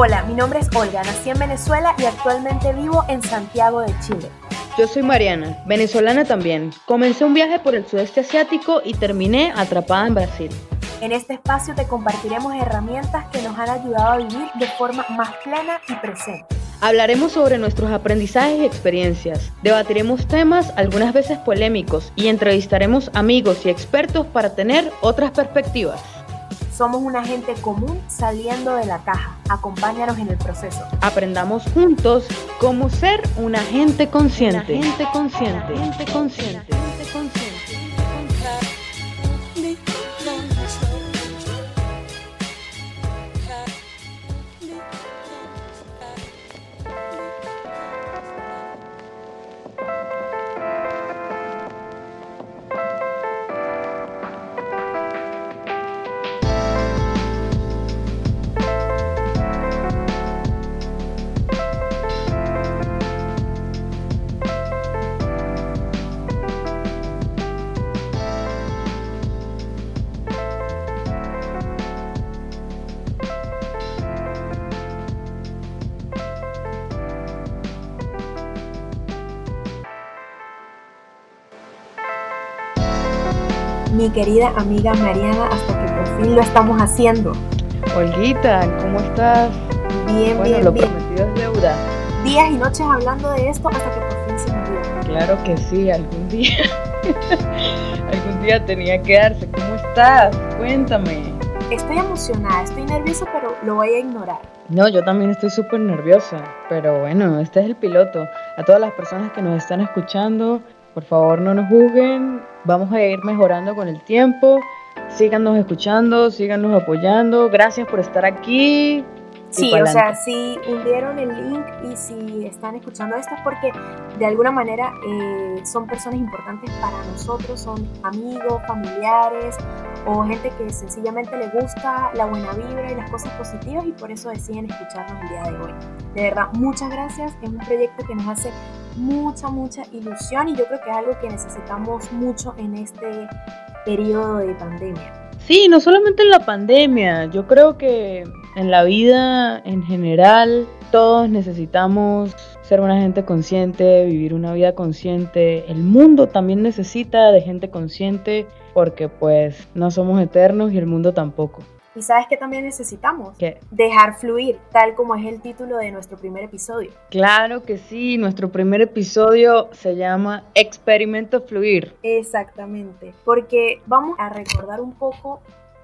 Hola, mi nombre es Olga, nací en Venezuela y actualmente vivo en Santiago de Chile. Yo soy Mariana, venezolana también. Comencé un viaje por el sudeste asiático y terminé atrapada en Brasil. En este espacio te compartiremos herramientas que nos han ayudado a vivir de forma más plena y presente. Hablaremos sobre nuestros aprendizajes y experiencias, debatiremos temas algunas veces polémicos y entrevistaremos amigos y expertos para tener otras perspectivas. Somos una gente común saliendo de la caja. Acompáñanos en el proceso. Aprendamos juntos cómo ser una gente consciente. Una gente consciente. gente consciente. Mi querida amiga Mariana, hasta que por fin lo estamos haciendo. Olguita, ¿cómo estás? Bien, bueno, bien, lo bien. prometido es deuda. Días y noches hablando de esto hasta que por fin se nos dio. Claro que sí, algún día. algún día tenía que darse. ¿Cómo estás? Cuéntame. Estoy emocionada, estoy nerviosa, pero lo voy a ignorar. No, yo también estoy súper nerviosa, pero bueno, este es el piloto. A todas las personas que nos están escuchando, por favor no nos juzguen, vamos a ir mejorando con el tiempo. Síganos escuchando, síganos apoyando. Gracias por estar aquí. Sí, o sea, si hundieron el link y si están escuchando esto es porque de alguna manera eh, son personas importantes para nosotros, son amigos, familiares o gente que sencillamente le gusta la buena vibra y las cosas positivas y por eso deciden escucharnos el día de hoy. De verdad, muchas gracias. Es un proyecto que nos hace mucha, mucha ilusión y yo creo que es algo que necesitamos mucho en este periodo de pandemia. Sí, no solamente en la pandemia, yo creo que en la vida en general todos necesitamos ser una gente consciente, vivir una vida consciente. El mundo también necesita de gente consciente porque pues no somos eternos y el mundo tampoco. ¿Y sabes qué también necesitamos? ¿Qué? Dejar fluir, tal como es el título de nuestro primer episodio. Claro que sí, nuestro primer episodio se llama Experimento Fluir. Exactamente, porque vamos a recordar un poco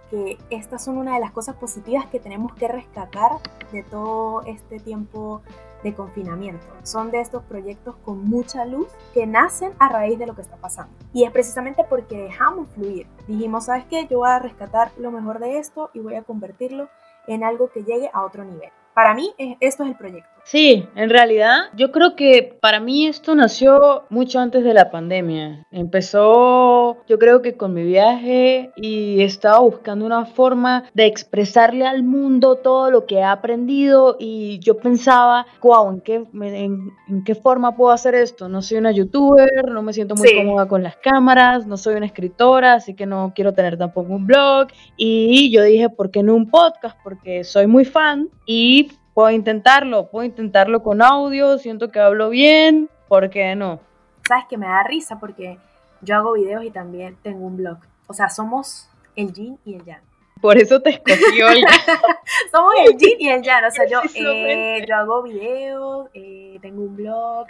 que estas son una de las cosas positivas que tenemos que rescatar de todo este tiempo de confinamiento. Son de estos proyectos con mucha luz que nacen a raíz de lo que está pasando. Y es precisamente porque dejamos fluir. Dijimos, ¿sabes qué? Yo voy a rescatar lo mejor de esto y voy a convertirlo en algo que llegue a otro nivel. Para mí, esto es el proyecto. Sí, en realidad yo creo que para mí esto nació mucho antes de la pandemia. Empezó yo creo que con mi viaje y estaba buscando una forma de expresarle al mundo todo lo que he aprendido y yo pensaba, wow, ¿en qué, en, en qué forma puedo hacer esto? No soy una youtuber, no me siento muy Sí. cómoda con las cámaras, no soy una escritora, así que no quiero tener tampoco un blog. Y yo dije, ¿por qué no un podcast? Porque soy muy fan y puedo intentarlo, puedo intentarlo con audio, siento que hablo bien, ¿por qué no? Sabes que me da risa porque yo hago videos y también tengo un blog. O sea, somos el yin y el yang. Por eso te escogí hoy. Somos el yin y el yang. O sea, yo, eh, yo hago videos, eh, tengo un blog.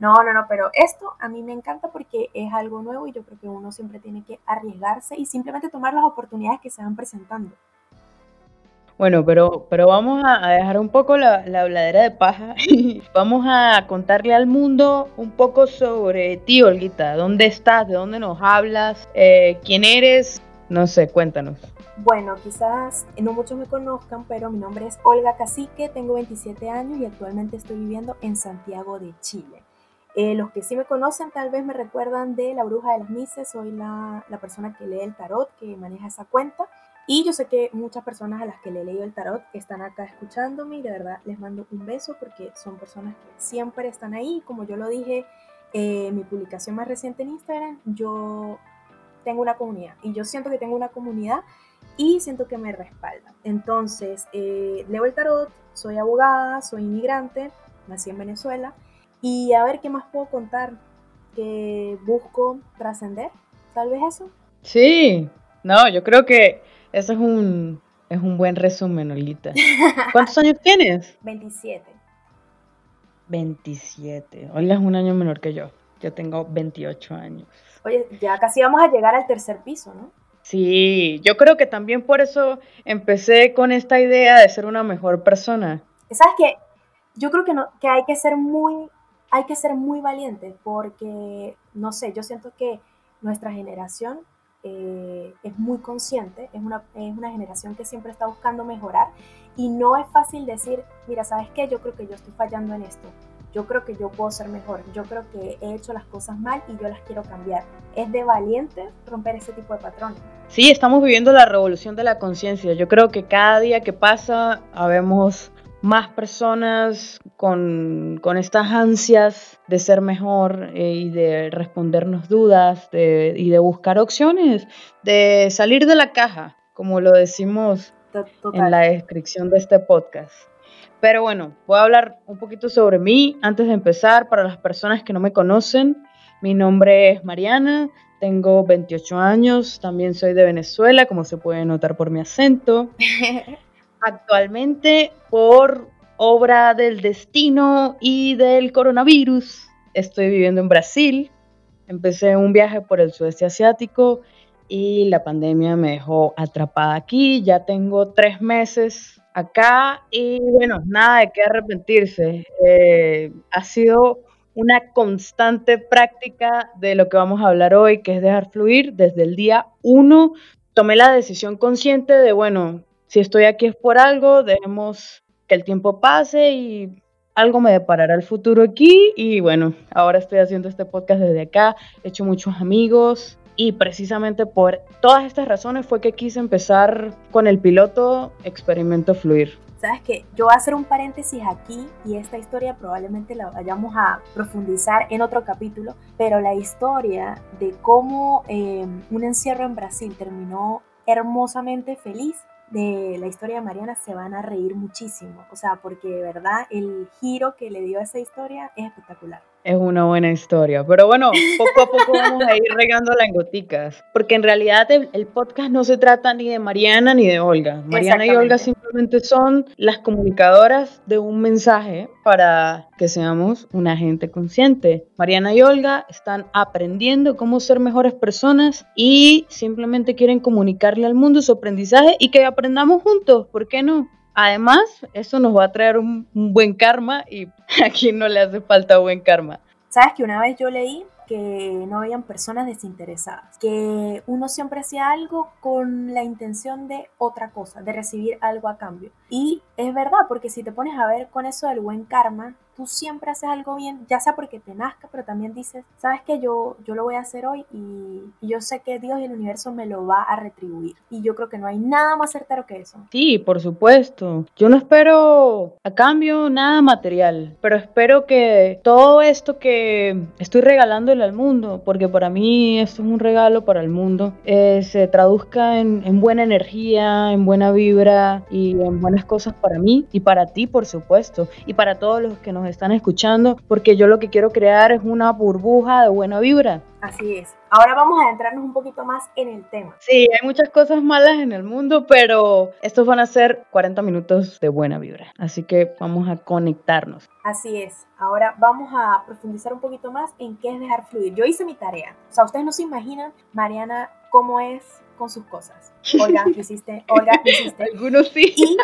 No, no, no, pero esto a mí me encanta porque es algo nuevo y yo creo que uno siempre tiene que arriesgarse y simplemente tomar las oportunidades que se van presentando. Bueno, pero, pero vamos a, dejar un poco la, la habladera de paja y vamos a contarle al mundo un poco sobre ti, Olguita. ¿Dónde estás? ¿De dónde nos hablas? Eh, ¿Quién eres? No sé, cuéntanos. Bueno, quizás no muchos me conozcan, pero mi nombre es Olga Cacique, tengo 27 años y actualmente estoy viviendo en Santiago de Chile. Eh, los que sí me conocen tal vez me recuerdan de La Bruja de las Mises, soy la, la persona que lee el tarot, que maneja esa cuenta. Y yo sé que muchas personas a las que le he leído el tarot están acá escuchándome y de verdad les mando un beso porque son personas que siempre están ahí. Como yo lo dije eh, en mi publicación más reciente en Instagram, yo tengo una comunidad y yo siento que tengo una comunidad y siento que me respalda. Entonces, eh, leo el tarot, soy abogada, soy inmigrante, nací en Venezuela y a ver qué más puedo contar que busco trascender, tal vez eso. Sí, no, yo creo que eso es un, es un buen resumen, Olguita. ¿Cuántos años tienes? 27. 27. Olga es un año menor que yo. Yo tengo 28 años. Oye, ya casi vamos a llegar al tercer piso, ¿no? Sí, yo creo que también por eso empecé con esta idea de ser una mejor persona. ¿Sabes qué? Yo creo que, no, que hay que ser muy, hay que ser muy valiente porque, no sé, yo siento que nuestra generación eh, es muy consciente, es una, es una generación que siempre está buscando mejorar y no es fácil decir, mira, ¿sabes qué? Yo creo que yo estoy fallando en esto yo creo que yo puedo ser mejor, yo creo que he hecho las cosas mal y yo las quiero cambiar. Es de valiente romper ese tipo de patrones. Sí, estamos viviendo la revolución de la conciencia. Yo creo que cada día que pasa habemos más personas con, estas ansias de ser mejor eh, y de respondernos dudas y de buscar opciones, de salir de la caja, como lo decimos en la descripción de este podcast. Pero bueno, voy a hablar un poquito sobre mí antes de empezar. Para las personas que no me conocen, mi nombre es Mariana, tengo 28 años, también soy de Venezuela, como se puede notar por mi acento. Actualmente, por obra del destino y del coronavirus, estoy viviendo en Brasil. Empecé un viaje por el sudeste asiático y la pandemia me dejó atrapada aquí. Ya tengo tres meses acá y bueno, nada de qué arrepentirse. Eh, ha sido una constante práctica de lo que vamos a hablar hoy, que es dejar fluir. Desde el día uno tomé la decisión consciente de, bueno, si estoy aquí es por algo, dejemos que el tiempo pase y algo me deparará el futuro aquí. Y bueno, ahora estoy haciendo este podcast desde acá, he hecho muchos amigos, y precisamente por todas estas razones fue que quise empezar con el piloto Experimento Fluir. Sabes que yo voy a hacer un paréntesis aquí y esta historia probablemente la vayamos a profundizar en otro capítulo, pero la historia de cómo eh, un encierro en Brasil terminó hermosamente feliz de la historia de Mariana se van a reír muchísimo, o sea, porque de verdad el giro que le dio a esa historia es espectacular. Es una buena historia, pero bueno, poco a poco vamos a ir regando las goticas, porque en realidad el, podcast no se trata ni de Mariana ni de Olga. Mariana y Olga simplemente son las comunicadoras de un mensaje para que seamos una gente consciente. Mariana y Olga están aprendiendo cómo ser mejores personas y simplemente quieren comunicarle al mundo su aprendizaje y que aprendamos juntos, ¿por qué no? Además, eso nos va a traer un, buen karma y a quien no le hace falta buen karma. Sabes que una vez yo leí que no habían personas desinteresadas, que uno siempre hacía algo con la intención de otra cosa, de recibir algo a cambio. Y es verdad, porque si te pones a ver con eso del buen karma, tú siempre haces algo bien, ya sea porque te nazca, pero también dices, sabes que yo, yo lo voy a hacer hoy y, yo sé que Dios y el universo me lo va a retribuir. Y yo creo que no hay nada más certero que eso. Sí, por supuesto. Yo no espero a cambio nada material, pero espero que todo esto que estoy regalándole al mundo, porque para mí esto es un regalo para el mundo, eh, se traduzca en, en buena energía, en buena vibra y en buenas cosas para mí y para ti, por supuesto, y para todos los que nos están escuchando, porque yo lo que quiero crear es una burbuja de buena vibra. Así es. Ahora vamos a adentrarnos un poquito más en el tema. Sí, hay muchas cosas malas en el mundo, pero estos van a ser 40 minutos de buena vibra. Así que vamos a conectarnos. Así es. Ahora vamos a profundizar un poquito más en qué es dejar fluir. Yo hice mi tarea. O sea, ustedes no se imaginan, Mariana, cómo es con sus cosas. Olga, hiciste? Olga, hiciste? Algunos sí. Y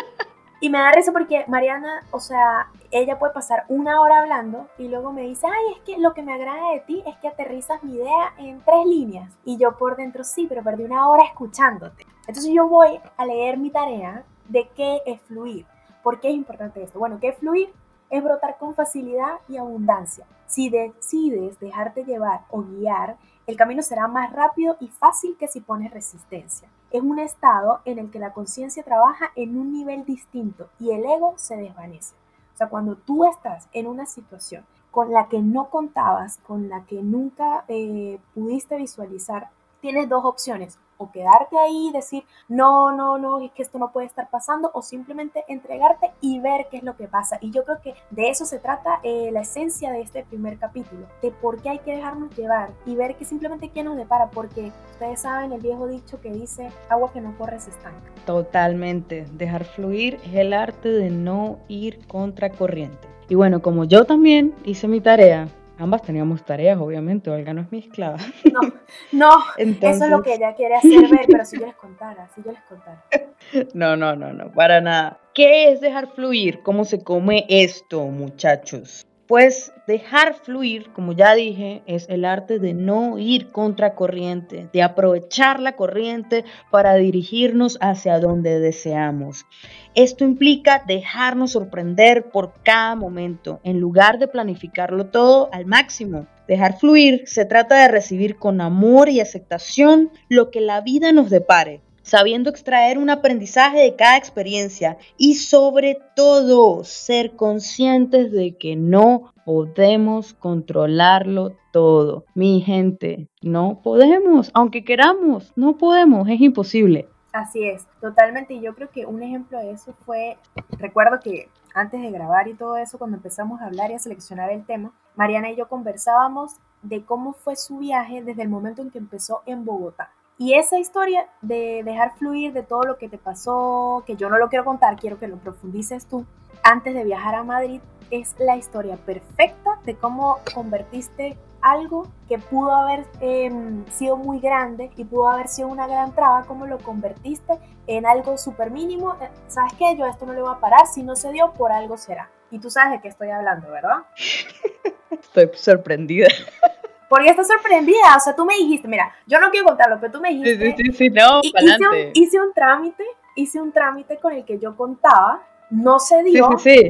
me da risa porque Mariana, o sea, ella puede pasar una hora hablando y luego me dice, ay, es que lo que me agrada de ti es que aterrizas mi idea en tres líneas. Y yo por dentro, sí, pero perdí una hora escuchándote. Entonces yo voy a leer mi tarea de qué es fluir. ¿Por qué es importante esto? Bueno, ¿qué es fluir? Es brotar con facilidad y abundancia. Si decides dejarte llevar o guiar, el camino será más rápido y fácil que si pones resistencia. Es un estado en el que la conciencia trabaja en un nivel distinto y el ego se desvanece. O sea, cuando tú estás en una situación con la que no contabas, con la que nunca eh, pudiste visualizar, tienes dos opciones. O quedarte ahí y decir, no, no, no, es que esto no puede estar pasando, o simplemente entregarte y ver qué es lo que pasa. Y yo creo que de eso se trata eh, la esencia de este primer capítulo, de por qué hay que dejarnos llevar y ver que simplemente qué nos depara, porque ustedes saben el viejo dicho que dice, agua que no corre se estanca. Totalmente, dejar fluir es el arte de no ir contra corriente. Y bueno, como yo también hice mi tarea, ambas teníamos tareas, obviamente, Olga no es mi esclava. No, no, eso es lo que ella quiere hacer ver, pero si yo les contara, si yo les contara. No, no, no, no, para nada. ¿Qué es dejar fluir? ¿Cómo se come esto, muchachos? Pues dejar fluir, como ya dije, es el arte de no ir contra corriente, de aprovechar la corriente para dirigirnos hacia donde deseamos. Esto implica dejarnos sorprender por cada momento, en lugar de planificarlo todo al máximo. Dejar fluir se trata de recibir con amor y aceptación lo que la vida nos depare, sabiendo extraer un aprendizaje de cada experiencia y sobre todo ser conscientes de que no podemos controlarlo todo. Mi gente, no podemos, aunque queramos, no podemos, es imposible. Así es, totalmente. Y yo creo que un ejemplo de eso fue, recuerdo que antes de grabar y todo eso, cuando empezamos a hablar y a seleccionar el tema, Mariana y yo conversábamos de cómo fue su viaje desde el momento en que empezó en Bogotá. Y esa historia de dejar fluir de todo lo que te pasó, que yo no lo quiero contar, quiero que lo profundices tú, antes de viajar a Madrid, es la historia perfecta de cómo convertiste algo que pudo haber em, sido muy grande y pudo haber sido una gran traba, cómo lo convertiste en algo súper mínimo. Eh, ¿Sabes qué? Yo esto no le voy a parar, si no se dio, por algo será. Y tú sabes de qué estoy hablando, ¿verdad? Estoy sorprendida. Porque estás sorprendida, o sea, tú me dijiste, mira, yo no quiero contarlo, pero tú me dijiste. Sí, sí, sí, no, hice, un, hice un trámite, hice un trámite con el que yo contaba no se dio,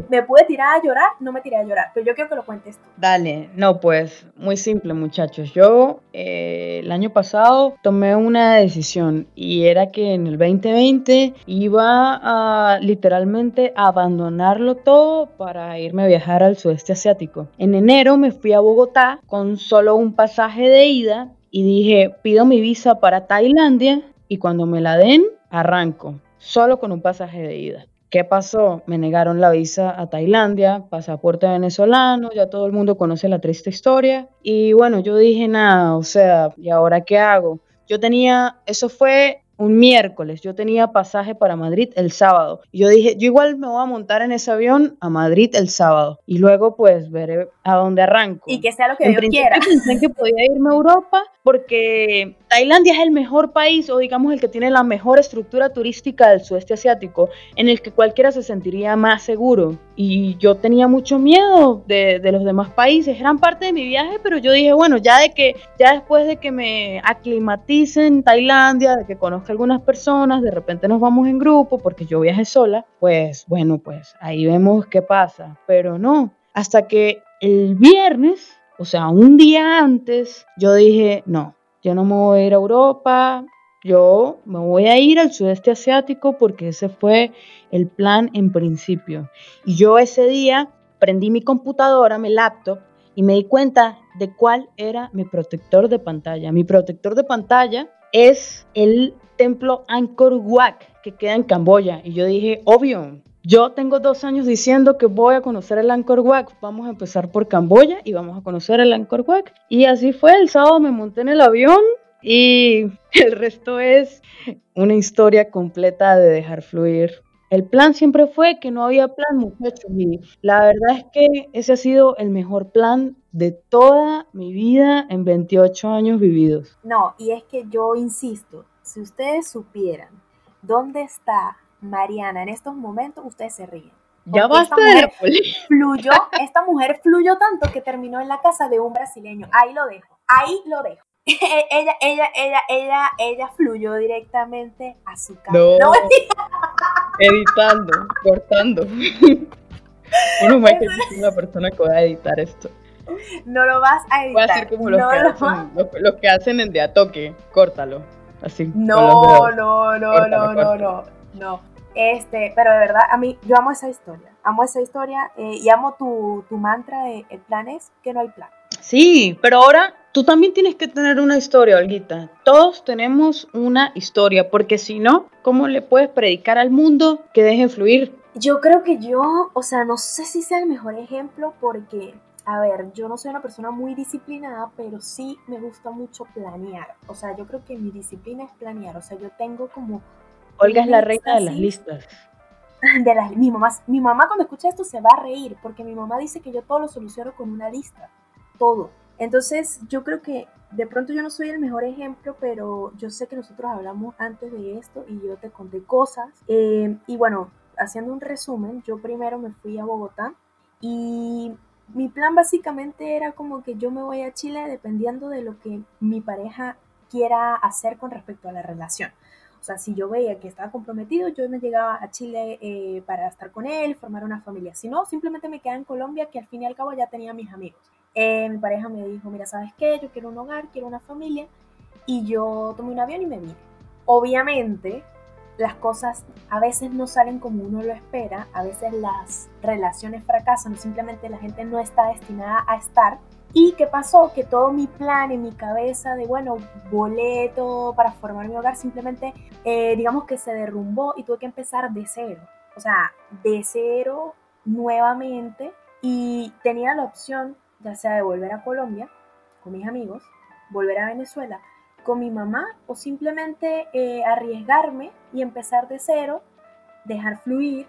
me pude tirar a llorar, no me tiré a llorar, pero yo quiero que lo cuentes tú. Dale, no, pues muy simple muchachos. Yo eh, el año pasado tomé una decisión y era que en el 2020 iba a literalmente abandonarlo todo para irme a viajar al sudeste asiático. En enero me fui a Bogotá con solo un pasaje de ida y dije, pido mi visa para Tailandia y cuando me la den, arranco, solo con un pasaje de ida. ¿Qué pasó? Me negaron la visa a Tailandia, pasaporte venezolano, ya todo el mundo conoce la triste historia. Y bueno, yo dije nada, o sea, ¿y ahora qué hago? Yo tenía, eso fue un miércoles, yo tenía pasaje para Madrid el sábado. Y yo dije, yo igual me voy a montar en ese avión a Madrid el sábado. Y luego pues veré a dónde arranco. Y que sea lo que en Dios quiera. Pensé que podía irme a Europa porque Tailandia es el mejor país o digamos el que tiene la mejor estructura turística del sudeste asiático, en el que cualquiera se sentiría más seguro. Y yo tenía mucho miedo de, los demás países, eran parte de mi viaje, pero yo dije, bueno, ya de que, ya después de que me aclimatice en Tailandia, de que conozca algunas personas, de repente nos vamos en grupo, porque yo viajé sola, pues bueno, pues ahí vemos qué pasa. Pero no, hasta que el viernes, o sea, un día antes, yo dije, no, yo no me voy a ir a Europa, yo me voy a ir al sudeste asiático porque ese fue el plan en principio. Y yo ese día prendí mi computadora, mi laptop, y me di cuenta de cuál era mi protector de pantalla. Mi protector de pantalla es el templo Angkor Wat que queda en Camboya. Y yo dije, obvio, yo tengo dos años diciendo que voy a conocer el Angkor Wat. Vamos a empezar por Camboya y vamos a conocer el Angkor Wat. Y así fue. El sábado me monté en el avión y el resto es una historia completa de dejar fluir. El plan siempre fue que no había plan, muchachos. Y la verdad es que ese ha sido el mejor plan de toda mi vida en 28 años vividos. No, y es que yo insisto, si ustedes supieran dónde está Mariana, en estos momentos ustedes se ríen. Ya basta de fluyó, esta mujer fluyó tanto que terminó en la casa de un brasileño. Ahí lo dejo, ahí lo dejo. ella, ella, ella, ella, ella fluyó directamente a su casa. No, editando, cortando. Uno más que es una persona que va a editar esto. No lo vas a editar. Va a ser como los, que, hacen, los, que hacen en de a toque, córtalo. Así. No, no, no, no, no, no, no. Este, pero de verdad, a mí, yo amo esa historia. Amo esa historia eh, y amo tu, tu mantra de el plan es que no hay plan. Sí, pero ahora tú también tienes que tener una historia, Olguita. Todos tenemos una historia, porque si no, ¿cómo le puedes predicar al mundo que deje fluir? Yo creo que yo, o sea, no sé si sea el mejor ejemplo porque, a ver, yo no soy una persona muy disciplinada, pero sí me gusta mucho planear. O sea, yo creo que mi disciplina es planear. O sea, yo tengo como... Olga es la reina de las listas. De las, mi, mamá, mi mamá cuando escucha esto se va a reír porque mi mamá dice que yo todo lo soluciono con una lista. Todo. Entonces, yo creo que de pronto yo no soy el mejor ejemplo, pero yo sé que nosotros hablamos antes de esto y yo te conté cosas. Eh, y bueno, haciendo un resumen, yo primero me fui a Bogotá y mi plan básicamente era como que yo me voy a Chile dependiendo de lo que mi pareja quiera hacer con respecto a la relación. O sea, si yo veía que estaba comprometido, yo me llegaba a Chile eh, para estar con él, formar una familia. Si no, simplemente me quedaba en Colombia, que al fin y al cabo ya tenía mis amigos. Eh, mi pareja me dijo, mira, ¿sabes qué? Yo quiero un hogar, quiero una familia. Y yo tomé un avión y me vine. Obviamente, las cosas a veces no salen como uno lo espera, a veces las relaciones fracasan, simplemente la gente no está destinada a estar. ¿Y qué pasó? Que todo mi plan en mi cabeza de, bueno, boleto para formar mi hogar, simplemente, eh, digamos que se derrumbó y tuve que empezar de cero. O sea, de cero nuevamente. Y tenía la opción ya sea de volver a Colombia con mis amigos, volver a Venezuela con mi mamá o simplemente eh, arriesgarme y empezar de cero, dejar fluir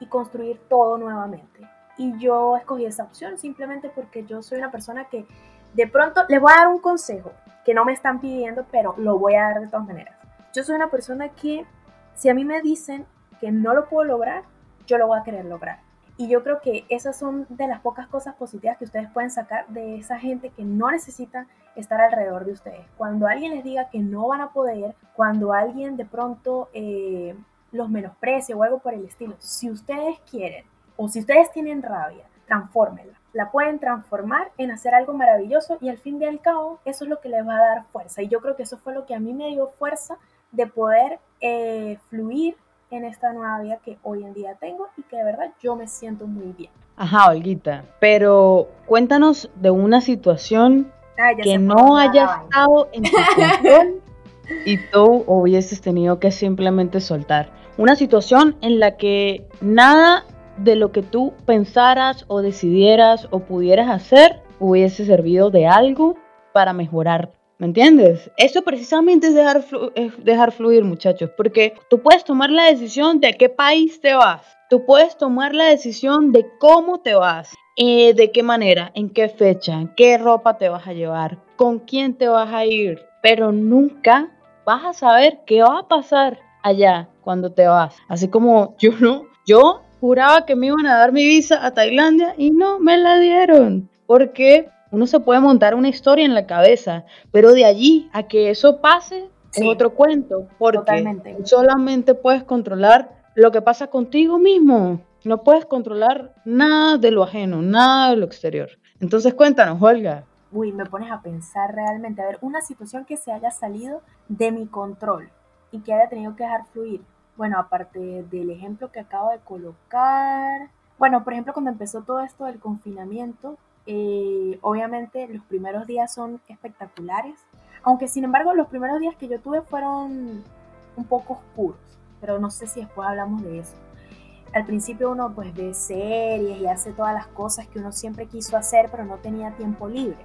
y construir todo nuevamente. Y yo escogí esa opción simplemente porque yo soy una persona que de pronto les voy a dar un consejo que no me están pidiendo, pero lo voy a dar de todas maneras. Yo soy una persona que si a mí me dicen que no lo puedo lograr, yo lo voy a querer lograr. Y yo creo que esas son de las pocas cosas positivas que ustedes pueden sacar de esa gente que no necesita estar alrededor de ustedes. Cuando alguien les diga que no van a poder, cuando alguien de pronto eh, los menosprecie o algo por el estilo, si ustedes quieren o si ustedes tienen rabia, transfórmenla. La pueden transformar en hacer algo maravilloso y al fin y al cabo eso es lo que les va a dar fuerza. Y yo creo que eso fue lo que a mí me dio fuerza de poder eh, fluir en esta nueva vida que hoy en día tengo y que de verdad yo me siento muy bien. Ajá, Olguita, pero cuéntanos de una situación que no haya estado en tu control y tú hubieses tenido que simplemente soltar. Una situación en la que nada de lo que tú pensaras o decidieras o pudieras hacer hubiese servido de algo para mejorar ¿Me entiendes? Eso precisamente es dejar, dejar fluir, muchachos, porque tú puedes tomar la decisión de a qué país te vas. Tú puedes tomar la decisión de cómo te vas, eh, de qué manera, en qué fecha, qué ropa te vas a llevar, con quién te vas a ir, pero nunca vas a saber qué va a pasar allá cuando te vas. Así como yo no, yo juraba que me iban a dar mi visa a Tailandia y no me la dieron. Porque uno se puede montar una historia en la cabeza, pero de allí a que eso pase es otro cuento, porque solamente puedes controlar lo que pasa contigo mismo. No puedes controlar nada de lo ajeno, nada de lo exterior. Entonces cuéntanos, Olga. Uy, me pones a pensar realmente, a ver, una situación que se haya salido de mi control y que haya tenido que dejar fluir. Bueno, aparte del ejemplo que acabo de colocar. Bueno, por ejemplo, cuando empezó todo esto del confinamiento, eh, obviamente los primeros días son espectaculares, aunque sin embargo los primeros días que yo tuve fueron un poco oscuros, pero no sé si después hablamos de eso. Al principio uno pues ve series y hace todas las cosas que uno siempre quiso hacer, pero no tenía tiempo libre.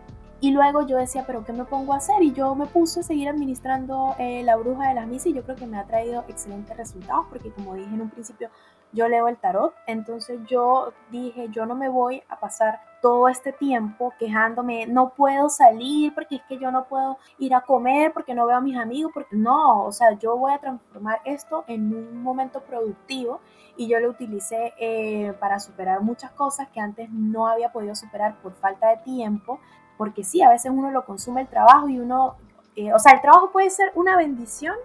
Y luego yo decía, pero ¿qué me pongo a hacer? Y yo me puse a seguir administrando eh, la bruja de las misas y yo creo que me ha traído excelentes resultados porque como dije en un principio, yo leo el tarot. Entonces yo dije, yo no me voy a pasar todo este tiempo quejándome, no puedo salir porque es que yo no puedo ir a comer porque no veo a mis amigos, porque no, o sea, yo voy a transformar esto en un momento productivo y yo lo utilicé eh, para superar muchas cosas que antes no había podido superar por falta de tiempo, porque sí, a veces uno lo consume el trabajo y uno, eh, o sea, el trabajo puede ser una bendición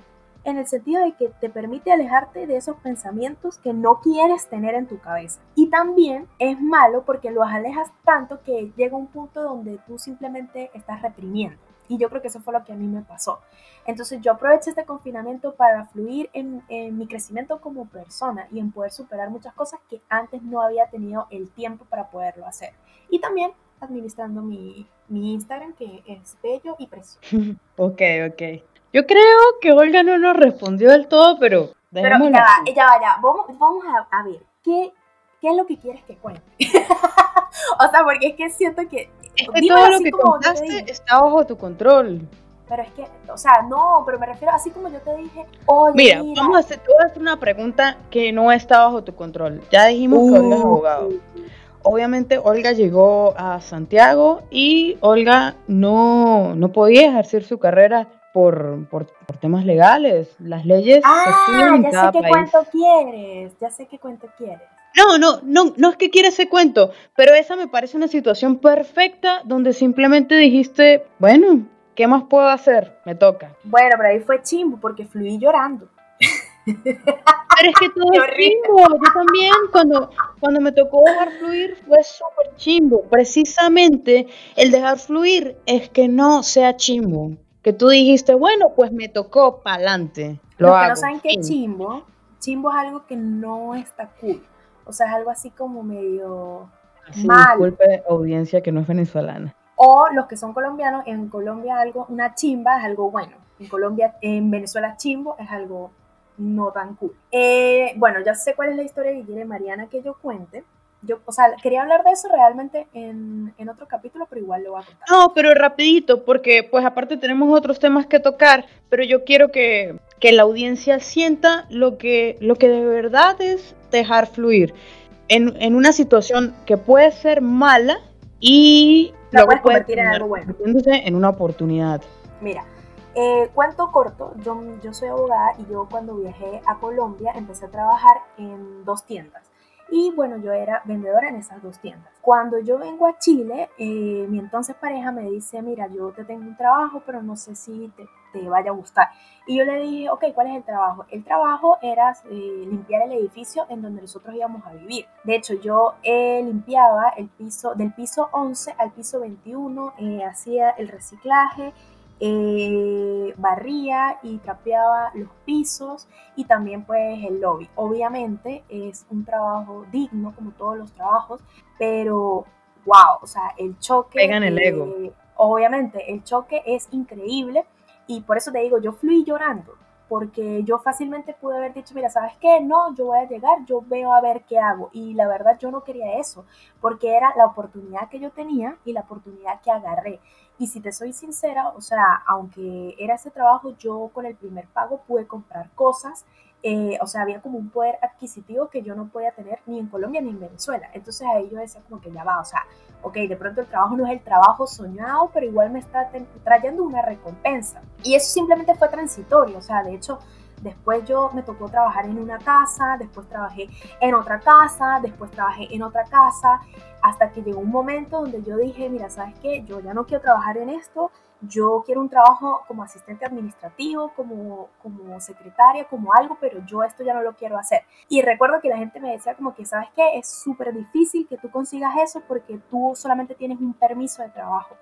en el sentido de que te permite alejarte de esos pensamientos que no quieres tener en tu cabeza. Y también es malo porque los alejas tanto que llega un punto donde tú simplemente estás reprimiendo. Y yo creo que eso fue lo que a mí me pasó. Entonces yo aproveché este confinamiento para fluir en, mi crecimiento como persona y en poder superar muchas cosas que antes no había tenido el tiempo para poderlo hacer. Y también administrando mi, mi Instagram, que es bello y precioso. ok, ok. Yo creo que Olga no nos respondió del todo, pero... Pero ya va, ya va, ya. Vamos, vamos a, ver, ¿qué, ¿qué es lo que quieres que cuente? o sea, porque es que siento que... Es que todo lo que contaste está bajo tu control. Pero es que, o sea, no, pero me refiero así como yo te dije, oye, mira, vamos a hacer, a hacer una pregunta que no está bajo tu control. Ya dijimos que Olga es uh. abogado. Obviamente Olga llegó a Santiago y Olga no, no podía ejercer su carrera por, por, temas legales. Las leyes ah, ya sé qué cuento quieres, ya sé qué cuento quieres. No, no, no, no es que quieras ese cuento, pero esa me parece una situación perfecta donde simplemente dijiste, bueno, ¿qué más puedo hacer? Me toca. Bueno, pero ahí fue chimbo porque fluí llorando. Pero es que todo es chimbo. Yo también, cuando, cuando me tocó dejar fluir, fue súper chimbo. Precisamente el dejar fluir es que no sea chimbo que tú dijiste, bueno, pues me tocó para adelante. Lo Los que no saben qué chimbo, chimbo es algo que no está cool. O sea, es algo así como medio así, mal. Disculpe, audiencia que no es venezolana. O los que son colombianos, en Colombia algo, una chimba es algo bueno. En Colombia, en Venezuela chimbo es algo no tan cool. Eh, bueno, ya sé cuál es la historia que quiere Mariana que yo cuente yo, o sea, quería hablar de eso realmente en, en, otro capítulo, pero igual lo voy a contar. No, pero rapidito, porque pues aparte tenemos otros temas que tocar, pero yo quiero que, que la audiencia sienta lo que, lo que de verdad es dejar fluir. En, en una situación que puede ser mala y la puedes convertir en algo bueno. En una oportunidad. Mira, eh, corto, yo, yo soy abogada y yo cuando viajé a Colombia empecé a trabajar en dos tiendas y bueno, yo era vendedora en esas dos tiendas. Cuando yo vengo a Chile, eh, mi entonces pareja me dice, mira, yo te tengo un trabajo, pero no sé si te, te vaya a gustar. Y yo le dije, ok, ¿cuál es el trabajo? El trabajo era eh, limpiar el edificio en donde nosotros íbamos a vivir. De hecho, yo eh, limpiaba el piso, del piso 11 al piso 21, hacía el reciclaje, eh, barría y trapeaba los pisos y también pues el lobby. Obviamente es un trabajo digno como todos los trabajos, pero wow, o sea, el choque... Pegan el ego. obviamente, el choque es increíble y por eso te digo, yo fui llorando porque yo fácilmente pude haber dicho, mira, ¿sabes qué? No, yo voy a llegar, yo veo a ver qué hago. Y la verdad yo no quería eso, porque era la oportunidad que yo tenía y la oportunidad que agarré. Y si te soy sincera, o sea, aunque era ese trabajo, yo con el primer pago pude comprar cosas. Eh, o sea, había como un poder adquisitivo que yo no podía tener ni en Colombia ni en Venezuela. Entonces ahí yo decía como que ya va, o sea, ok, de pronto el trabajo no es el trabajo soñado, pero igual me está trayendo una recompensa. Y eso simplemente fue transitorio, o sea, de hecho, Después yo me tocó trabajar en una casa, después trabajé en otra casa, después trabajé en otra casa, hasta que llegó un momento donde yo dije, mira, ¿sabes qué? Yo ya no quiero trabajar en esto, yo quiero un trabajo como asistente administrativo, como, como secretaria, como algo, pero yo esto ya no lo quiero hacer. Y recuerdo que la gente me decía como que, ¿sabes qué? Es súper difícil que tú consigas eso porque tú solamente tienes un permiso de trabajo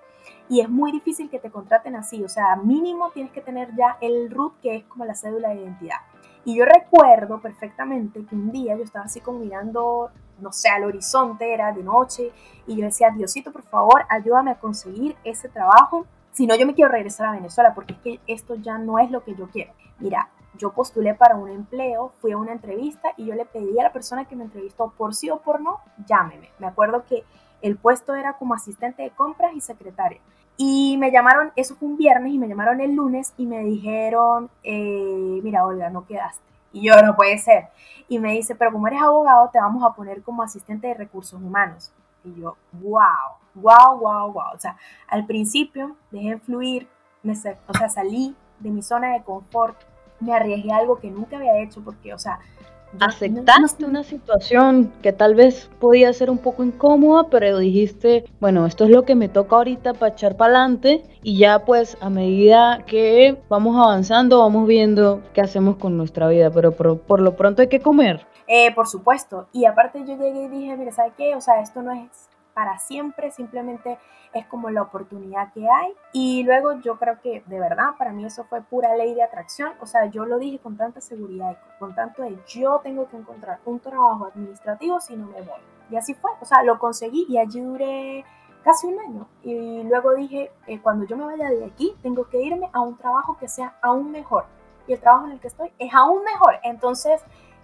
y es muy difícil que te contraten así, o sea, mínimo tienes que tener ya el RUT, que es como la cédula de identidad. Y yo recuerdo perfectamente que un día yo estaba así como mirando, no sé, al horizonte, era de noche, y yo decía, Diosito, por favor, ayúdame a conseguir ese trabajo, si no yo me quiero regresar a Venezuela, porque es que esto ya no es lo que yo quiero. Mira, yo postulé para un empleo, fui a una entrevista y yo le pedí a la persona que me entrevistó, por sí o por no, llámeme. Me acuerdo que el puesto era como asistente de compras y secretaria. Y me llamaron, eso fue un viernes, y me llamaron el lunes y me dijeron, eh, mira, Olga, no quedaste. Y yo, no puede ser. Y me dice, pero como eres abogado, te vamos a poner como asistente de recursos humanos. Y yo, wow, wow, wow, wow. O sea, al principio dejé fluir, me, o sea, salí de mi zona de confort, me arriesgué a algo que nunca había hecho porque, o sea, aceptaste una situación que tal vez podía ser un poco incómoda, pero dijiste, bueno, esto es lo que me toca ahorita para echar para adelante y ya pues a medida que vamos avanzando vamos viendo qué hacemos con nuestra vida, pero por, lo pronto hay que comer. Eh, por supuesto, y aparte yo llegué y dije, mira, ¿sabes qué? O sea, esto no es para siempre, simplemente es como la oportunidad que hay. Y luego yo creo que de verdad para mí eso fue pura ley de atracción. O sea, yo lo dije con tanta seguridad, con tanto de yo tengo que encontrar un trabajo administrativo si no me voy. Y así fue. O sea, lo conseguí y allí duré casi un año. Y luego dije, eh, cuando yo me vaya de aquí, tengo que irme a un trabajo que sea aún mejor. Y el trabajo en el que estoy es aún mejor. Entonces,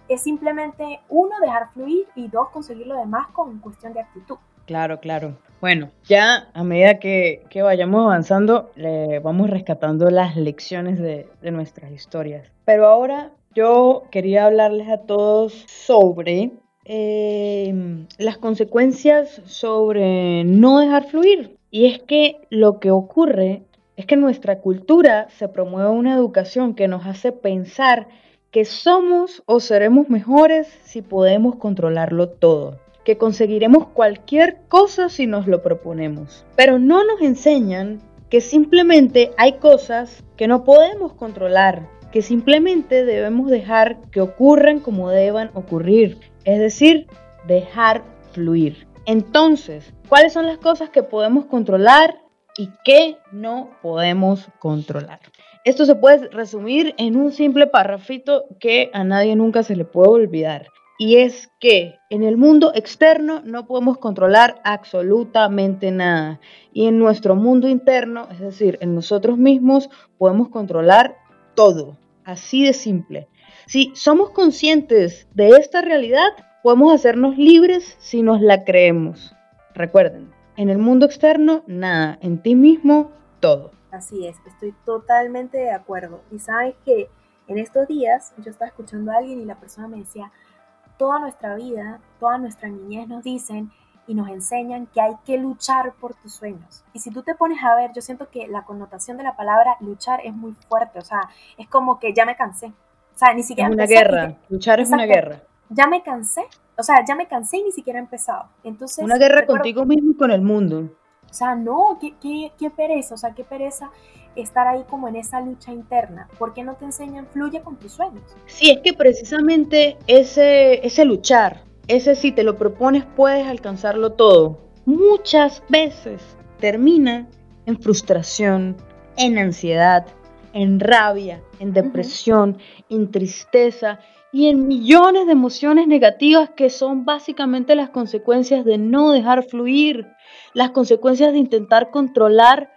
es simplemente, uno, dejar fluir y dos, conseguir lo demás con cuestión de actitud. Claro, claro. Bueno, ya a medida que, vayamos avanzando, le vamos rescatando las lecciones de, nuestras historias. Pero ahora yo quería hablarles a todos sobre em, las consecuencias sobre no dejar fluir. Y es que lo que ocurre es que en nuestra cultura se promueve una educación que nos hace pensar que somos o seremos mejores si podemos controlarlo todo que conseguiremos cualquier cosa si nos lo proponemos. Pero no nos enseñan que simplemente hay cosas que no podemos controlar, que simplemente debemos dejar que ocurran como deban ocurrir, es decir, dejar fluir. Entonces, ¿cuáles son las cosas que podemos controlar y qué no podemos controlar? Esto se puede resumir en un simple parrafito que a nadie nunca se le puede olvidar y es que en el mundo externo no podemos controlar absolutamente nada y en nuestro mundo interno, es decir, en nosotros mismos, podemos controlar todo, así de simple. Si somos conscientes de esta realidad, podemos hacernos libres si nos la creemos. Recuerden, en el mundo externo, nada, en ti mismo, todo. Así es, estoy totalmente de acuerdo. Y sabes que en estos días yo estaba escuchando a alguien y la persona me decía, toda nuestra vida, toda nuestra niñez nos dicen y nos enseñan que hay que luchar por tus sueños. Y si tú te pones a ver, yo siento que la connotación de la palabra luchar es muy fuerte, o sea, es como que ya me cansé. O sea, ni siquiera... Es una guerra, luchar es una guerra. Ya me cansé, o sea, ya me cansé y ni siquiera he empezado. Entonces... Una guerra contigo mismo y con el mundo. O sea, no, qué, qué, qué pereza, o sea, qué pereza estar ahí como en esa lucha interna? ¿Por qué no te enseñan fluye con tus sueños? Sí, es que precisamente ese, ese luchar, ese si te lo propones puedes alcanzarlo todo, muchas veces termina en frustración, en ansiedad, en rabia, en depresión, en tristeza y en millones de emociones negativas que son básicamente las consecuencias de no dejar fluir, las consecuencias de intentar controlar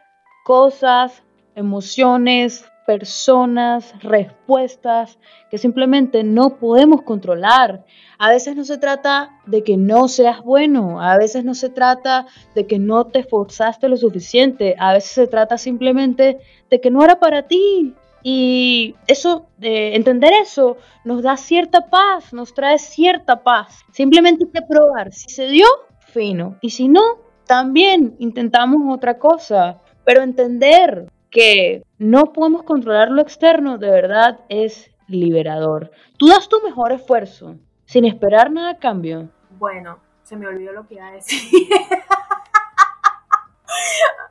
cosas, emociones, personas, respuestas que simplemente no podemos controlar. A veces no se trata de que no seas bueno, a veces no se trata de que no te esforzaste lo suficiente, a veces se trata simplemente de que no era para ti. Y eso, de entender eso, nos da cierta paz, nos trae cierta paz. Simplemente hay que probar. Si se dio, fino. Y si no, también intentamos otra cosa. Pero entender que no podemos controlar lo externo, de verdad es liberador. Tú das tu mejor esfuerzo sin esperar nada a cambio. Bueno, se me olvidó lo que iba a decir.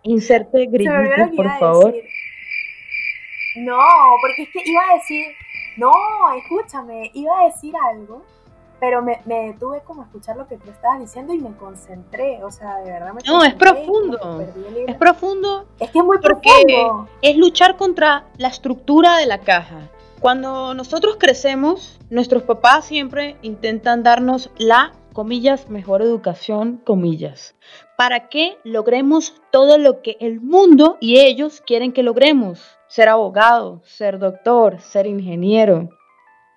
Inserte gritos, por favor. No, porque es que iba a decir, no, escúchame, iba a decir algo pero me, me, detuve como a escuchar lo que tú estabas diciendo y me concentré, o sea, de verdad me No, es profundo, es profundo. Es que es muy profundo. Es luchar contra la estructura de la caja. Cuando nosotros crecemos, nuestros papás siempre intentan darnos la, comillas, mejor educación, comillas, para que logremos todo lo que el mundo y ellos quieren que logremos. Ser abogado, ser doctor, ser ingeniero,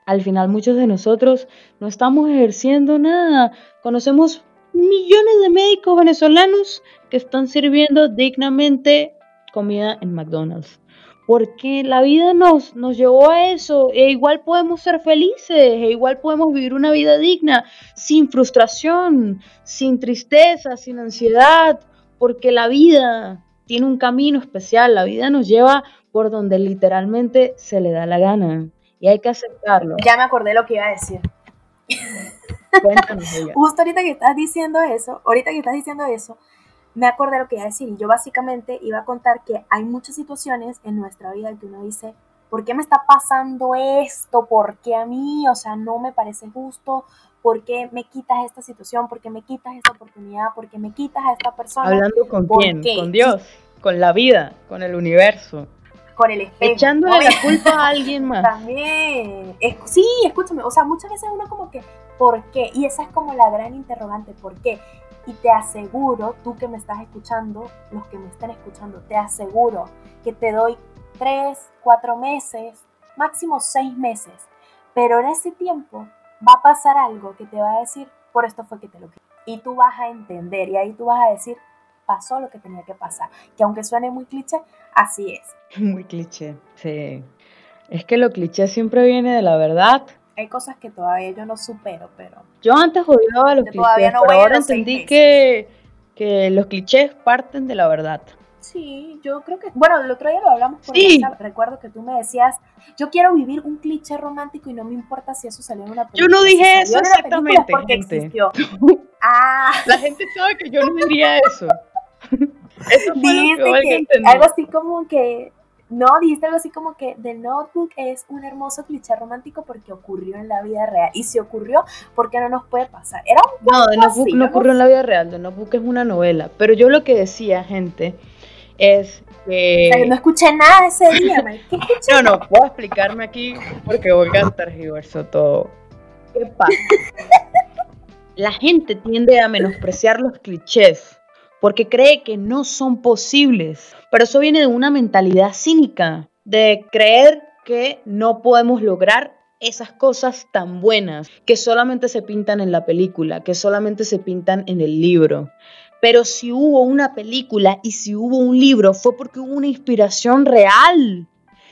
al final muchos de nosotros no estamos ejerciendo nada. Conocemos millones de médicos venezolanos que están sirviendo dignamente comida en McDonald's. Porque la vida nos, nos llevó a eso. E igual podemos ser felices, e igual podemos vivir una vida digna, sin frustración, sin tristeza, sin ansiedad. Porque la vida tiene un camino especial. La vida nos lleva por donde literalmente se le da la gana y hay que aceptarlo. Ya me acordé lo que iba a decir. Cuéntanos, Justo ahorita que estás diciendo eso, ahorita que estás diciendo eso, me acordé lo que iba a decir. Y yo básicamente iba a contar que hay muchas situaciones en nuestra vida que uno dice, ¿por qué me está pasando esto? ¿Por qué a mí? O sea, no me parece justo. ¿Por qué me quitas esta situación? ¿Por qué me quitas esta oportunidad? ¿Por qué me quitas a esta persona? ¿Hablando con quién? Con Dios, con la vida, con el universo con el espejo. Echándole la culpa a alguien más. También. sí, escúchame. O sea, muchas veces uno como que, ¿por qué? Y esa es como la gran interrogante, ¿por qué? Y te aseguro, tú que me estás escuchando, los que me están escuchando, te aseguro que te doy tres, cuatro meses, máximo seis meses. Pero en ese tiempo va a pasar algo que te va a decir, por esto fue que te lo quité. Y tú vas a entender y ahí tú vas a decir, pasó lo que tenía que pasar. Que aunque suene muy cliché, así es. Muy cliché, sí. Es que lo cliché siempre viene de la verdad. Hay cosas que todavía yo no supero, pero... Yo antes odiaba los clichés, pero ahora entendí que, que los clichés parten de la verdad. Sí, yo creo que, bueno, el otro día lo hablamos por sí. recuerdo que tú me decías, yo quiero vivir un cliché romántico y no me importa si eso salió en una película. Yo no dije eso exactamente. Porque existió. ah. La gente sabe que yo no diría eso. Eso fue que, algo así como que no, dijiste algo así como que The Notebook es un hermoso cliché romántico porque ocurrió en la vida real. Y si ocurrió, ¿por qué no nos puede pasar? Era un No, The Notebook no ocurrió en la vida real. The Notebook es una novela. Pero yo lo que decía, gente, es que... O sea, no escuché nada ese día, ¿Qué No, no, puedo explicarme aquí porque voy a tergiverso todo. ¿Qué pasa? La gente tiende a menospreciar los clichés porque cree que no son posibles. Pero eso viene de una mentalidad cínica, de creer que no podemos lograr esas cosas tan buenas que solamente se pintan en la película, que solamente se pintan en el libro. Pero si hubo una película y si hubo un libro fue porque hubo una inspiración real.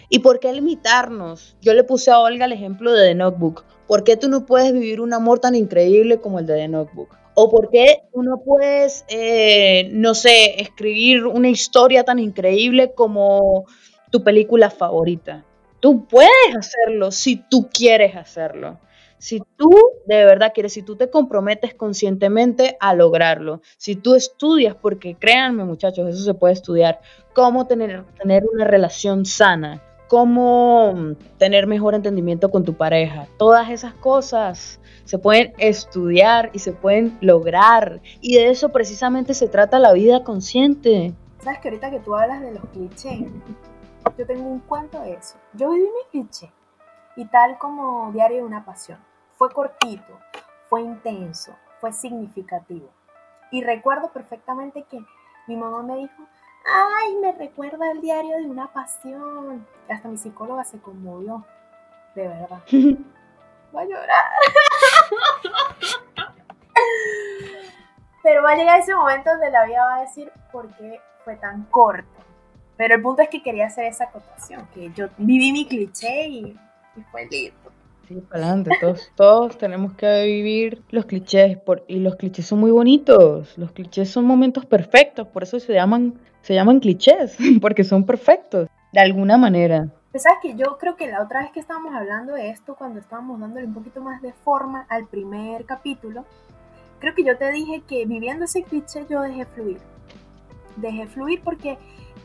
¿Y por qué limitarnos? Yo le puse a Olga el ejemplo de The Notebook. ¿Por qué tú no puedes vivir un amor tan increíble como el de The Notebook? ¿O por qué tú no puedes, eh, no sé, escribir una historia tan increíble como tu película favorita? Tú puedes hacerlo si tú quieres hacerlo. Si tú de verdad quieres, si tú te comprometes conscientemente a lograrlo, si tú estudias, porque créanme muchachos, eso se puede estudiar, cómo tener, tener una relación sana, cómo tener mejor entendimiento con tu pareja, todas esas cosas se pueden estudiar y se pueden lograr. Y de eso precisamente se trata la vida consciente. Sabes que ahorita que tú hablas de los clichés, yo tengo un cuento de eso. Yo viví mi cliché y tal como Diario de una Pasión. Fue cortito, fue intenso, fue significativo. Y recuerdo perfectamente que mi mamá me dijo, ay, me recuerda el diario de una pasión. Hasta mi psicóloga se conmovió, de verdad. Voy a llorar. Pero va a llegar ese momento donde la vida va a decir por qué fue tan corto. Pero el punto es que quería hacer esa acotación, que yo viví mi cliché y, y fue lindo. Sí, para adelante, todos, todos tenemos que vivir los clichés por, y los clichés son muy bonitos, los clichés son momentos perfectos, por eso se llaman, se llaman clichés, porque son perfectos, de alguna manera. Pues sabes que yo creo que la otra vez que estábamos hablando de esto, cuando estábamos dándole un poquito más de forma al primer capítulo, creo que yo te dije que viviendo ese cliché yo dejé fluir. Dejé fluir porque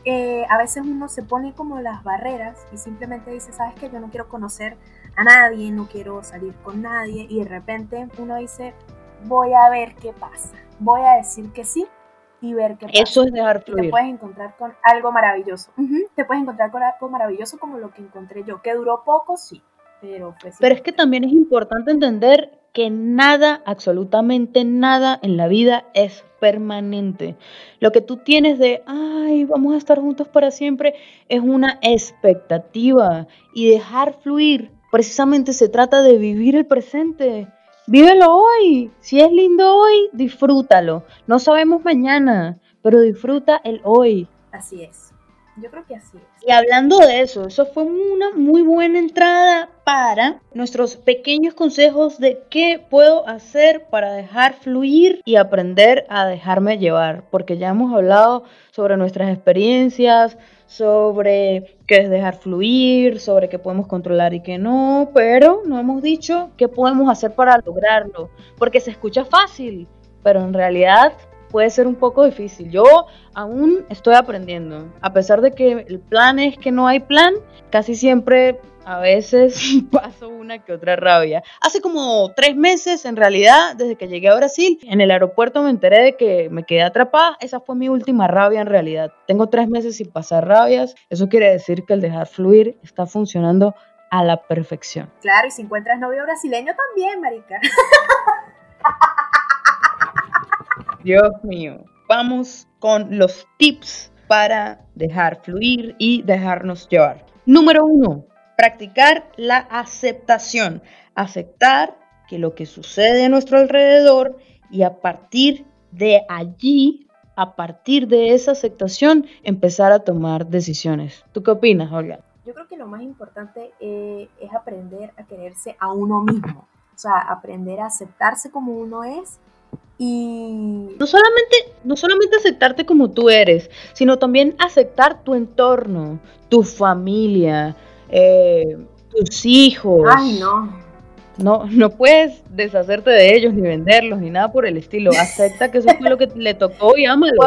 eh, a veces uno se pone como las barreras y simplemente dice, sabes que yo no quiero conocer a nadie, no quiero salir con nadie y de repente uno dice, voy a ver qué pasa, voy a decir que sí y ver qué pasa. Eso es dejar fluir. te puedes encontrar con algo maravilloso. Te puedes encontrar con algo maravilloso como lo que encontré yo, que duró poco, sí, pero Pero es que también es importante entender que nada, absolutamente nada en la vida es permanente. Lo que tú tienes de, ay, vamos a estar juntos para siempre, es una expectativa y dejar fluir precisamente se trata de vivir el presente. Vívelo hoy. Si es lindo hoy, disfrútalo. No sabemos mañana, pero disfruta el hoy. Así es. Yo creo que así es. Y hablando de eso, eso fue una muy buena entrada para nuestros pequeños consejos de qué puedo hacer para dejar fluir y aprender a dejarme llevar, porque ya hemos hablado sobre nuestras experiencias, sobre qué es dejar fluir, sobre qué podemos controlar y qué no, pero no hemos dicho qué podemos hacer para lograrlo, porque se escucha fácil, pero en realidad puede ser un poco difícil. Yo aún estoy aprendiendo. A pesar de que el plan es que no hay plan, casi siempre a veces paso una que otra rabia. Hace como tres meses, en realidad, desde que llegué a Brasil, en el aeropuerto me enteré de que me quedé atrapada. Esa fue mi última rabia en realidad. Tengo tres meses sin pasar rabias. Eso quiere decir que el dejar fluir está funcionando a la perfección. Claro, y si encuentras novio brasileño también, marica. Dios mío. Vamos con los tips para dejar fluir y dejarnos llevar. Número uno, practicar la aceptación. Aceptar que lo que sucede a nuestro alrededor y a partir de allí, a partir de esa aceptación, empezar a tomar decisiones. ¿Tú qué opinas, Olga? Yo creo que lo más importante eh, es aprender a quererse a uno mismo. O sea, aprender a aceptarse como uno es y no solamente, no solamente aceptarte como tú eres, sino también aceptar tu entorno, tu familia, eh, tus hijos. Ay, no. No, no puedes deshacerte de ellos ni venderlos ni nada por el estilo. Acepta que eso fue lo que le tocó y ámalo.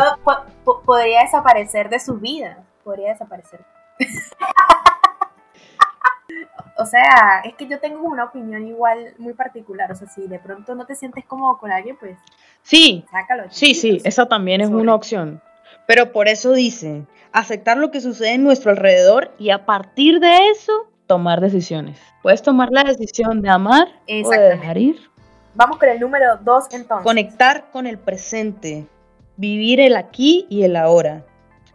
podría desaparecer de su vida. Podría desaparecer. o sea, es que yo tengo una opinión igual muy particular. O sea, si de pronto no te sientes cómodo con alguien, pues. Sí. Sácalo. Sí, sí, esa también es una opción. Pero por eso dice, aceptar lo que sucede en nuestro alrededor y a partir de eso tomar decisiones. Puedes tomar la decisión de amar o de dejar ir. Vamos con el número dos entonces. Conectar con el presente, vivir el aquí y el ahora.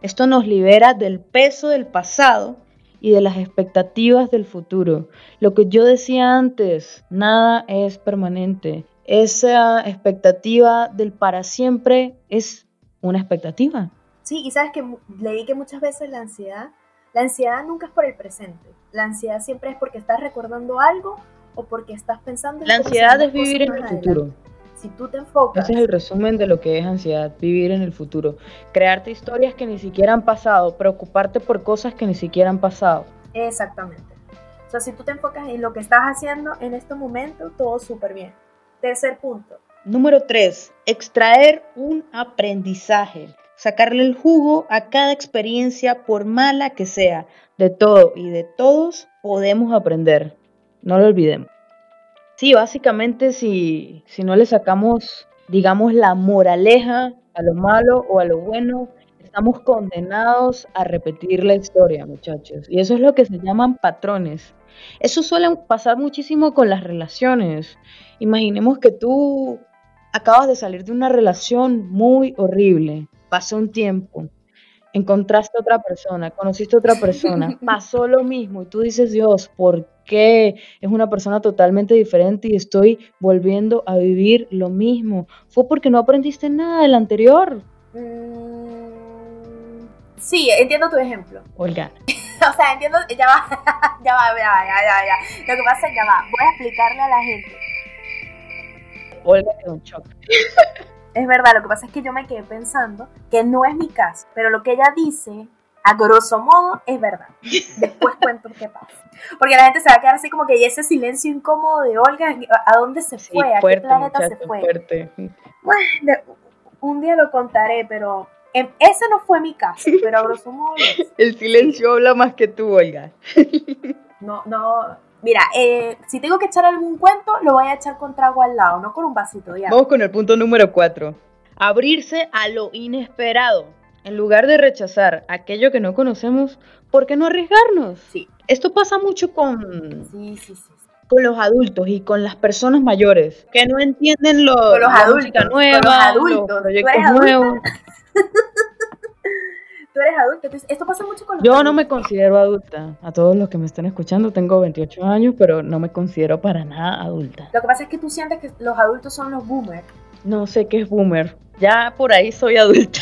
Esto nos libera del peso del pasado y de las expectativas del futuro. Lo que yo decía antes, nada es permanente. Esa expectativa del para siempre es una expectativa. Sí, y sabes que leí que muchas veces la ansiedad, la ansiedad nunca es por el presente. La ansiedad siempre es porque estás recordando algo o porque estás pensando en La ansiedad es vivir en el futuro. Si tú te enfocas. Ese es el resumen de lo que es ansiedad, vivir en el futuro. Crearte historias que ni siquiera han pasado, preocuparte por cosas que ni siquiera han pasado. Exactamente. O sea, si tú te enfocas en lo que estás haciendo en este momento, todo súper bien. Tercer punto. Número tres, extraer un aprendizaje. Sacarle el jugo a cada experiencia, por mala que sea. De todo y de todos podemos aprender. No lo olvidemos. Sí, básicamente si, si no le sacamos, digamos, la moraleja a lo malo o a lo bueno, estamos condenados a repetir la historia, muchachos. Y eso es lo que se llaman patrones. Eso suele pasar muchísimo con las relaciones. Imaginemos que tú acabas de salir de una relación muy horrible, pasó un tiempo, encontraste a otra persona, conociste a otra persona, pasó lo mismo y tú dices, Dios, ¿por qué es una persona totalmente diferente y estoy volviendo a vivir lo mismo? Fue porque no aprendiste nada del anterior. Mm, sí, entiendo tu ejemplo. Olga. o sea, entiendo, ya va, ya va, ya va, ya, ya, ya. Lo que pasa es que ya va, voy a explicarle a la gente. Olga quedó un shock. Es verdad, lo que pasa es que yo me quedé pensando que no es mi caso, pero lo que ella dice, a grosso modo, es verdad. Después cuento qué pasa. Porque la gente se va a quedar así como que y ese silencio incómodo de Olga, ¿a dónde se fue? ¿A qué planeta se fue? Bueno, un día lo contaré, pero em, ese no fue mi caso, pero a grosso modo. El silencio habla más que tú, Olga. No, no, Mira, eh, si tengo que echar algún cuento, lo voy a echar con trago al lado, no con un vasito ya. Vamos con el punto número cuatro. Abrirse a lo inesperado. En lugar de rechazar aquello que no conocemos, ¿por qué no arriesgarnos? Sí. Esto pasa mucho con, con los adultos y con las personas mayores que no entienden lo, con los adultos, nueva, con los adultos, los proyectos nuevos. tú eres adulta. esto pasa mucho con los Yo no me considero adulta. A todos los que me están escuchando, tengo 28 años, pero no me considero para nada adulta. Lo que pasa es que tú sientes que los adultos son los boomers. No sé qué es boomer. Ya por ahí soy adulta.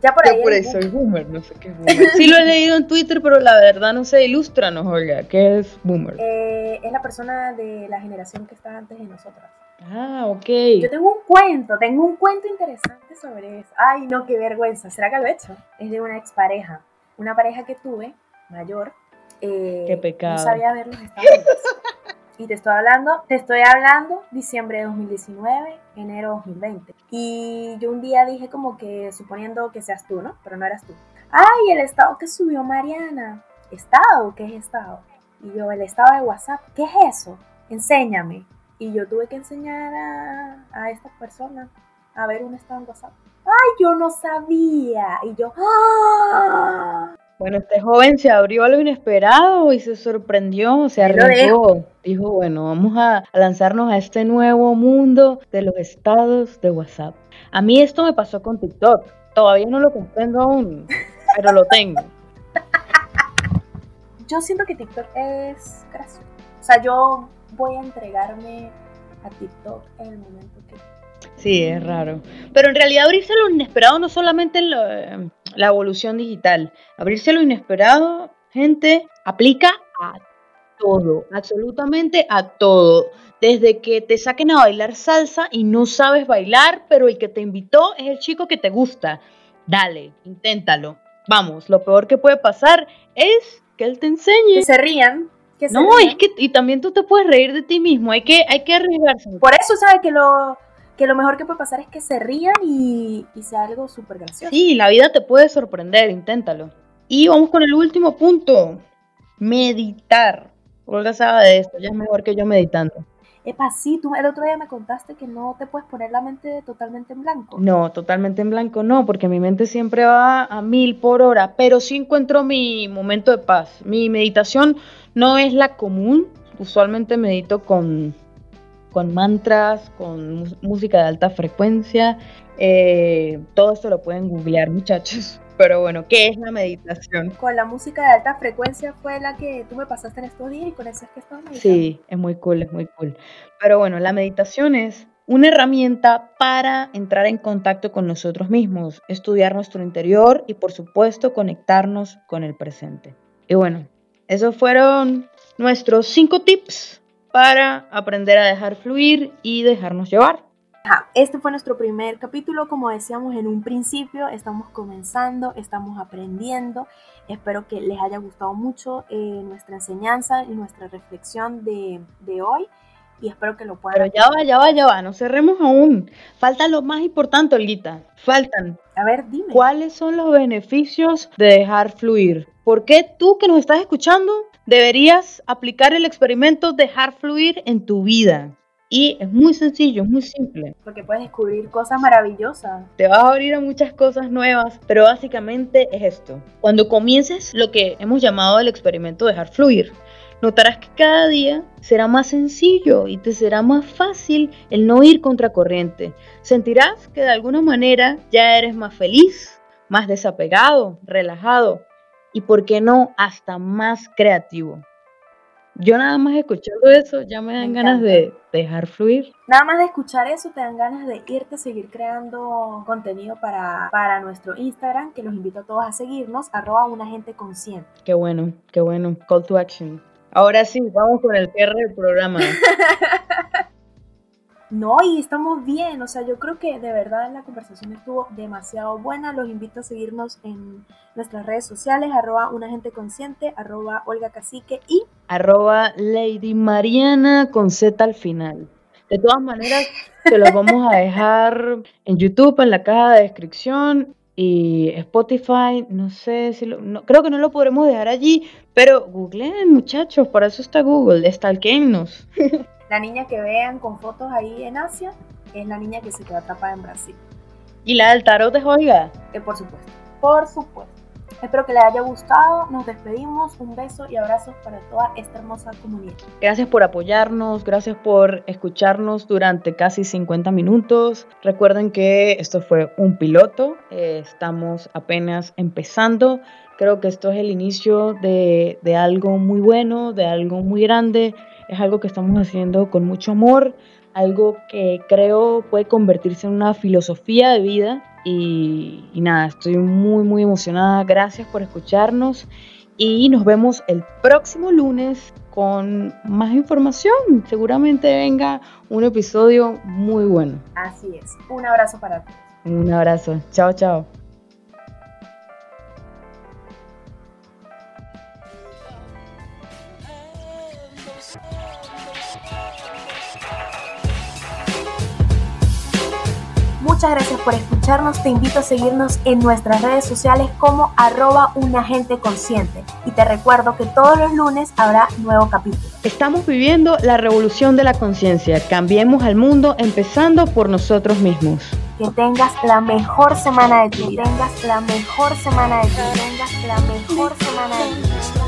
Ya por ahí, por ahí soy boomer, no sé qué es boomer. Sí lo he leído en Twitter, pero la verdad no sé, ilústranos, Olga, ¿qué es boomer? Eh, es la persona de la generación que está antes de nosotras. Ah, ok. Yo tengo un cuento, tengo un cuento interesante sobre eso. Ay, no, qué vergüenza. ¿Será que lo he hecho? Es de una expareja. Una pareja que tuve, mayor. Eh, qué pecado. No sabía ver los Estados Y te estoy hablando, te estoy hablando diciembre de 2019, enero de 2020. Y yo un día dije como que, suponiendo que seas tú, ¿no? Pero no eras tú. Ay, el estado que subió Mariana. ¿Estado? ¿Qué es estado? Y yo, el estado de WhatsApp. ¿Qué es eso? Enséñame. Y yo tuve que enseñar a, a esta persona a ver un estado en WhatsApp. ¡Ay, yo no sabía! Y yo, ¡ah! Bueno, este joven se abrió a lo inesperado y se sorprendió, se arriesgó. Dijo, bueno, vamos a lanzarnos a este nuevo mundo de los estados de WhatsApp. A mí esto me pasó con TikTok. Todavía no lo comprendo aún, pero lo tengo. Yo siento que TikTok es gracioso. O sea, yo voy a entregarme a TikTok en el momento que... Sí, es raro. Pero en realidad abrirse a lo inesperado no solamente en eh, la evolución digital. Abrirse a lo inesperado, gente, aplica a todo, absolutamente a todo. Desde que te saquen a bailar salsa y no sabes bailar, pero el que te invitó es el chico que te gusta. Dale, inténtalo. Vamos, lo peor que puede pasar es que él te enseñe. Que se rían. Que se no, es que y también tú te puedes reír de ti mismo, hay que, hay que arriesgarse. Por eso, ¿sabes? Que lo, que lo mejor que puede pasar es que se rían y, y sea algo súper gracioso. Sí, la vida te puede sorprender, inténtalo. Y vamos con el último punto, meditar. Olga sabe de esto, ya es mejor que yo meditando. Epa, sí, tú el otro día me contaste que no te puedes poner la mente totalmente en blanco. No, totalmente en blanco no, porque mi mente siempre va a mil por hora, pero sí encuentro mi momento de paz. Mi meditación no es la común, usualmente medito con, con mantras, con música de alta frecuencia. Eh, todo esto lo pueden googlear, muchachos. Pero bueno, ¿qué es la meditación? Con la música de alta frecuencia fue la que tú me pasaste en estos días y con esa es que estaba meditando. Sí, es muy cool, es muy cool. Pero bueno, la meditación es una herramienta para entrar en contacto con nosotros mismos, estudiar nuestro interior y por supuesto conectarnos con el presente. Y bueno, esos fueron nuestros cinco tips para aprender a dejar fluir y dejarnos llevar este fue nuestro primer capítulo, como decíamos en un principio, estamos comenzando, estamos aprendiendo. Espero que les haya gustado mucho eh, nuestra enseñanza y nuestra reflexión de, hoy y espero que lo puedan. Pero ya va, ya va, ya va, no cerremos aún. Falta lo más importante, Olguita. Faltan. A ver, dime. ¿Cuáles son los beneficios de dejar fluir? ¿Por qué tú que nos estás escuchando deberías aplicar el experimento dejar fluir en tu vida? Y es muy sencillo, es muy simple. Porque puedes descubrir cosas maravillosas. Te vas a abrir a muchas cosas nuevas, pero básicamente es esto. Cuando comiences lo que hemos llamado el experimento dejar fluir, notarás que cada día será más sencillo y te será más fácil el no ir contra corriente. Sentirás que de alguna manera ya eres más feliz, más desapegado, relajado y, por qué no, hasta más creativo. Yo nada más escuchando eso ya me dan ganas de dejar fluir. Nada más de escuchar eso te dan ganas de irte a seguir creando contenido para, para nuestro Instagram, que los invito a todos a seguirnos, arroba una gente consciente. Qué bueno, qué bueno. Call to action. Ahora sí, vamos con el cierre del programa. No, y estamos bien, o sea, yo creo que de verdad la conversación estuvo demasiado buena. Los invito a seguirnos en nuestras redes sociales, arroba una gente consciente, arroba Olga Cacique y arroba Lady Mariana con Z al final. De todas maneras, se los vamos a dejar en YouTube, en la caja de descripción y Spotify, no sé si lo, no, creo que no lo podremos dejar allí, pero googleen muchachos, para eso está Google, stalkeennos. La niña que vean con fotos ahí en Asia es la niña que se quedó atrapada en Brasil. ¿Y la del tarot de Olga? Eh, por supuesto, por supuesto. Espero que les haya gustado. Nos despedimos. Un beso y abrazos para toda esta hermosa comunidad. Gracias por apoyarnos, gracias por escucharnos durante casi 50 minutos. Recuerden que esto fue un piloto. Eh, estamos apenas empezando. Creo que esto es el inicio de, de algo muy bueno, de algo muy grande es algo que estamos haciendo con mucho amor, algo que creo puede convertirse en una filosofía de vida y, nada, estoy muy muy emocionada, gracias por escucharnos y nos vemos el próximo lunes con más información, seguramente venga un episodio muy bueno. Así es, un abrazo para todos. Un abrazo, chao chao. Muchas gracias por escucharnos. Te invito a seguirnos en nuestras redes sociales como arroba un agente consciente. Y te recuerdo que todos los lunes habrá nuevo capítulo. Estamos viviendo la revolución de la conciencia. Cambiemos al mundo empezando por nosotros mismos. Que tengas la mejor semana de tu vida. Que tengas la mejor semana de tu vida. Que tengas la mejor semana de tu vida.